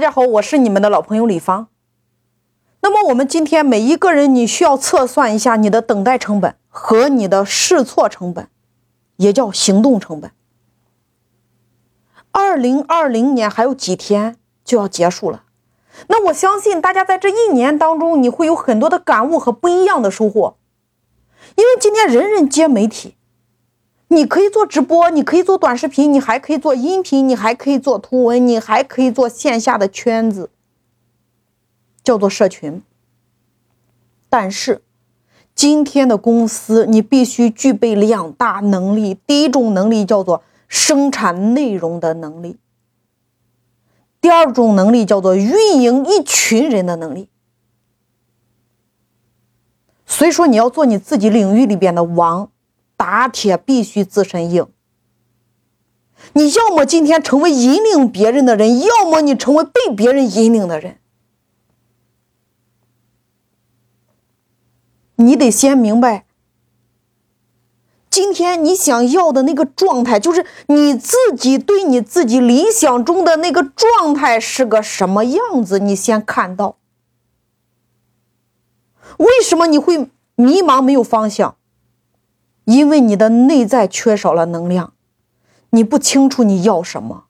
大家好，我是你们的老朋友李芳。那么我们今天每一个人，你需要测算一下你的等待成本和你的试错成本，也叫行动成本。二零二零年还有几天就要结束了，那我相信大家在这一年当中，你会有很多的感悟和不一样的收获。因为今天人人皆媒体。你可以做直播，你可以做短视频，你还可以做音频，你还可以做图文，你还可以做线下的圈子，叫做社群。但是，今天的公司你必须具备两大能力，第一种能力叫做生产内容的能力，第二种能力叫做运营一群人的能力。所以说，你要做你自己领域里边的王。打铁必须自身硬。你要么今天成为引领别人的人，要么你成为被别人引领的人。你得先明白，今天你想要的那个状态，就是你自己对你自己理想中的那个状态是个什么样子。你先看到，为什么你会迷茫没有方向？因为你的内在缺少了能量，你不清楚你要什么。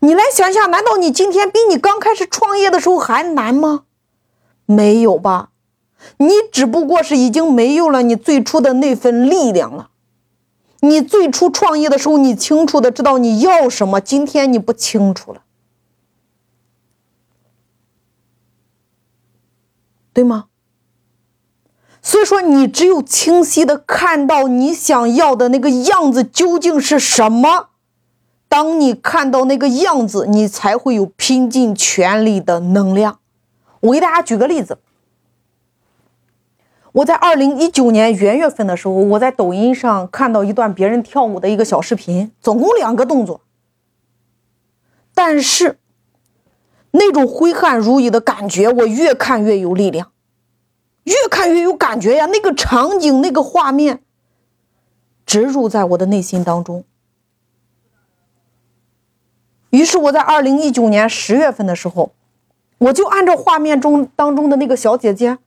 你来想想，难道你今天比你刚开始创业的时候还难吗？没有吧，你只不过是已经没有了你最初的那份力量了。你最初创业的时候，你清楚的知道你要什么，今天你不清楚了，对吗？所以说，你只有清晰的看到你想要的那个样子究竟是什么。当你看到那个样子，你才会有拼尽全力的能量。我给大家举个例子，我在二零一九年元月份的时候，我在抖音上看到一段别人跳舞的一个小视频，总共两个动作，但是那种挥汗如雨的感觉，我越看越有力量。越看越有感觉呀，那个场景、那个画面植入在我的内心当中。于是我在二零一九年十月份的时候，我就按照画面中当中的那个小姐姐，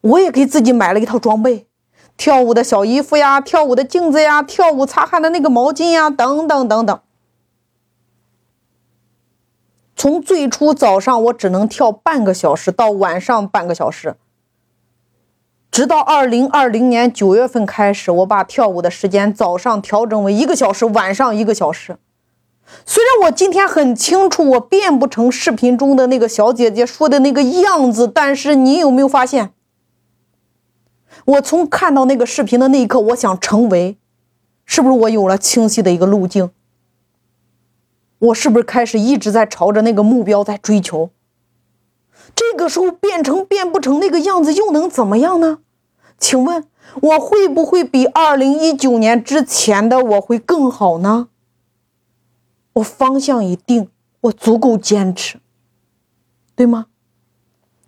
我也给自己买了一套装备，跳舞的小衣服呀，跳舞的镜子呀，跳舞擦汗的那个毛巾呀，等等等等。从最初早上我只能跳半个小时，到晚上半个小时。直到二零二零年九月份开始，我把跳舞的时间早上调整为一个小时，晚上一个小时。虽然我今天很清楚我变不成视频中的那个小姐姐说的那个样子，但是你有没有发现，我从看到那个视频的那一刻，我想成为，是不是我有了清晰的一个路径？我是不是开始一直在朝着那个目标在追求？这个时候变成变不成那个样子，又能怎么样呢？请问我会不会比二零一九年之前的我会更好呢？我方向一定，我足够坚持，对吗？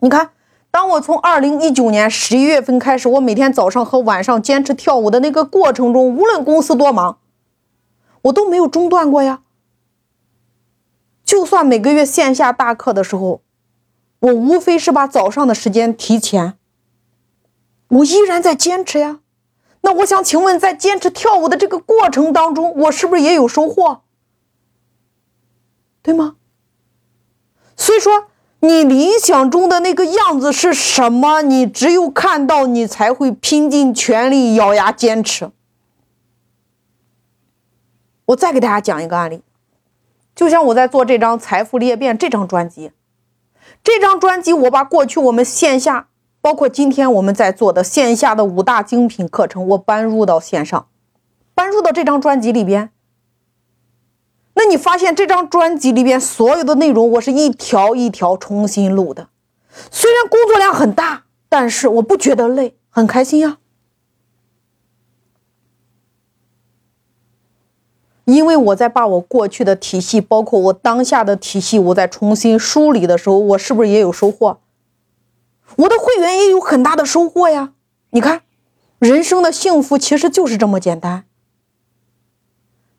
你看，当我从二零一九年十一月份开始，我每天早上和晚上坚持跳舞的那个过程中，无论公司多忙，我都没有中断过呀。就算每个月线下大课的时候。我无非是把早上的时间提前，我依然在坚持呀。那我想请问，在坚持跳舞的这个过程当中，我是不是也有收获？对吗？所以说，你理想中的那个样子是什么？你只有看到，你才会拼尽全力、咬牙坚持。我再给大家讲一个案例，就像我在做这张《财富裂变》这张专辑。这张专辑，我把过去我们线下，包括今天我们在做的线下的五大精品课程，我搬入到线上，搬入到这张专辑里边。那你发现这张专辑里边所有的内容，我是一条一条重新录的。虽然工作量很大，但是我不觉得累，很开心呀。因为我在把我过去的体系，包括我当下的体系，我在重新梳理的时候，我是不是也有收获？我的会员也有很大的收获呀！你看，人生的幸福其实就是这么简单。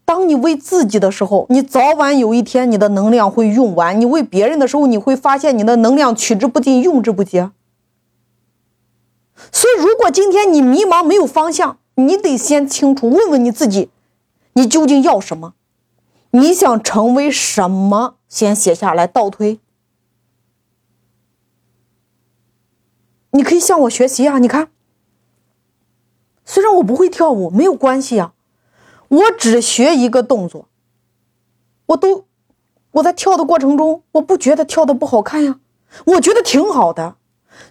当你为自己的时候，你早晚有一天你的能量会用完；你为别人的时候，你会发现你的能量取之不尽，用之不竭。所以，如果今天你迷茫没有方向，你得先清楚问问你自己，你究竟要什么？你想成为什么？先写下来，倒推。你可以向我学习啊！你看，虽然我不会跳舞，没有关系啊。我只学一个动作，我都我在跳的过程中，我不觉得跳的不好看呀，我觉得挺好的。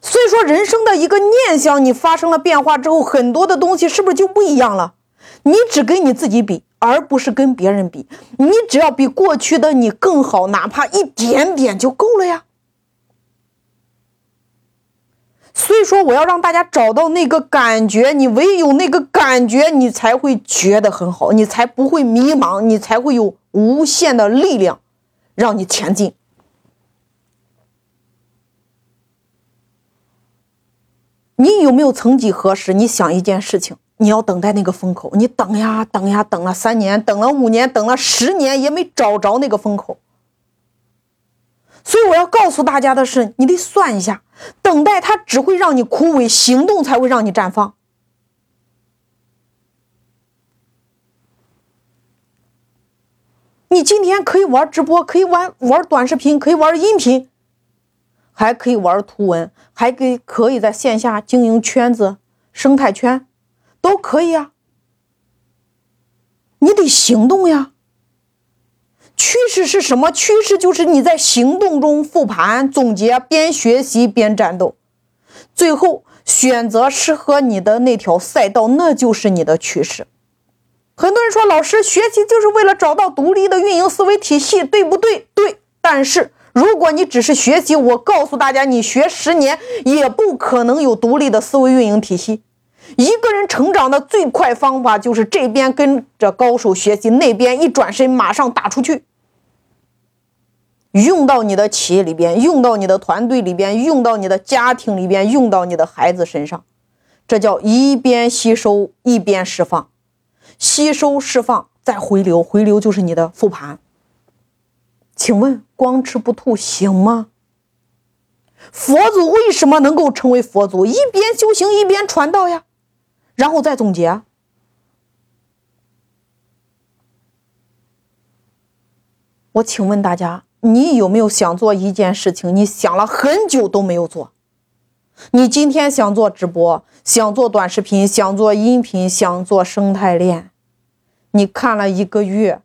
所以说，人生的一个念想，你发生了变化之后，很多的东西是不是就不一样了？你只跟你自己比，而不是跟别人比。你只要比过去的你更好，哪怕一点点就够了呀。所以说，我要让大家找到那个感觉，你唯有那个感觉，你才会觉得很好，你才不会迷茫，你才会有无限的力量让你前进。你有没有曾几何时，你想一件事情，你要等待那个风口，你等呀等呀，等了三年，等了五年，等了十年，也没找着那个风口。所以我要告诉大家的是，你得算一下，等待它只会让你枯萎，行动才会让你绽放。你今天可以玩直播，可以玩玩短视频，可以玩音频，还可以玩图文，还可以可以在线下经营圈子、生态圈，都可以啊。你得行动呀。趋势是什么？趋势就是你在行动中复盘总结，边学习边战斗，最后选择适合你的那条赛道，那就是你的趋势。很多人说，老师学习就是为了找到独立的运营思维体系，对不对？对。但是如果你只是学习，我告诉大家，你学十年也不可能有独立的思维运营体系。一个人成长的最快方法就是这边跟着高手学习，那边一转身马上打出去，用到你的企业里边，用到你的团队里边，用到你的家庭里边，用到你的孩子身上，这叫一边吸收一边释放，吸收释放再回流，回流就是你的复盘。请问光吃不吐行吗？佛祖为什么能够成为佛祖？一边修行一边传道呀。然后再总结。我请问大家，你有没有想做一件事情？你想了很久都没有做。你今天想做直播，想做短视频，想做音频，想做生态链。你看了一个月，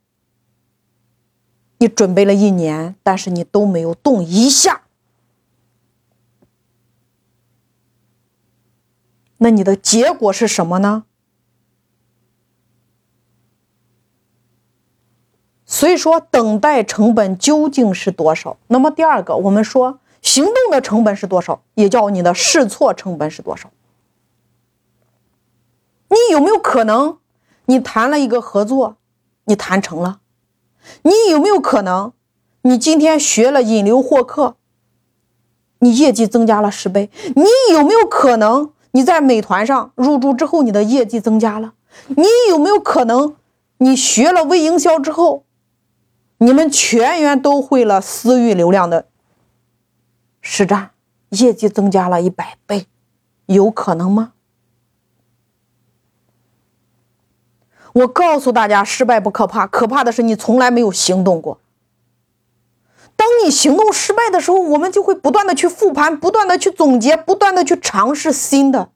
你准备了一年，但是你都没有动一下。那你的结果是什么呢？所以说，等待成本究竟是多少？那么第二个，我们说行动的成本是多少？也叫你的试错成本是多少？你有没有可能，你谈了一个合作，你谈成了？你有没有可能，你今天学了引流获客，你业绩增加了十倍？你有没有可能？你在美团上入驻之后，你的业绩增加了。你有没有可能，你学了微营销之后，你们全员都会了私域流量的实战，业绩增加了一百倍，有可能吗？我告诉大家，失败不可怕，可怕的是你从来没有行动过。行动失败的时候，我们就会不断的去复盘，不断的去总结，不断的去尝试新的。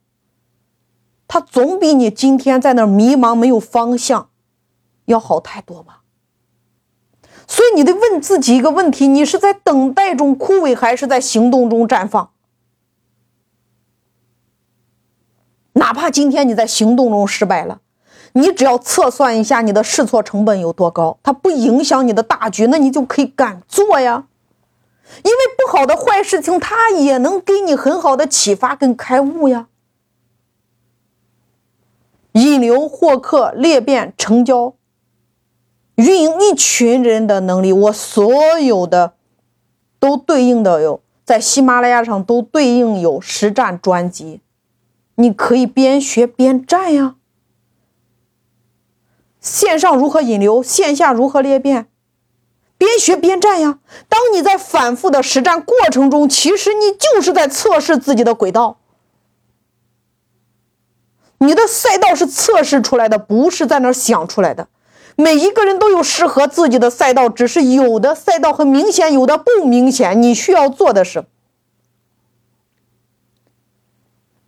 它总比你今天在那迷茫没有方向要好太多吧。所以你得问自己一个问题：你是在等待中枯萎，还是在行动中绽放？哪怕今天你在行动中失败了。你只要测算一下你的试错成本有多高，它不影响你的大局，那你就可以敢做呀。因为不好的坏事情，它也能给你很好的启发跟开悟呀。引流、获客、裂变、成交、运营一群人的能力，我所有的都对应的有，在喜马拉雅上都对应有实战专辑，你可以边学边战呀。线上如何引流，线下如何裂变，边学边战呀。当你在反复的实战过程中，其实你就是在测试自己的轨道。你的赛道是测试出来的，不是在那想出来的。每一个人都有适合自己的赛道，只是有的赛道很明显，有的不明显。你需要做的是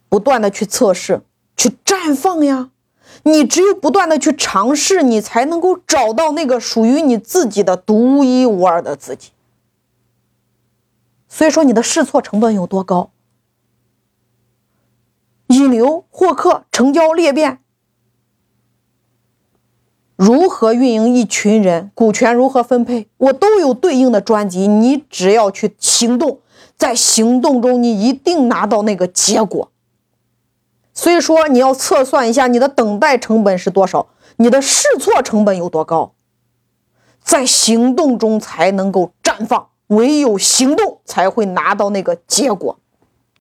不断的去测试，去绽放呀。你只有不断的去尝试，你才能够找到那个属于你自己的独一无二的自己。所以说，你的试错成本有多高？引流、获客、成交、裂变。如何运营一群人？股权如何分配？我都有对应的专辑。你只要去行动，在行动中，你一定拿到那个结果。所以说，你要测算一下你的等待成本是多少，你的试错成本有多高。在行动中才能够绽放，唯有行动才会拿到那个结果。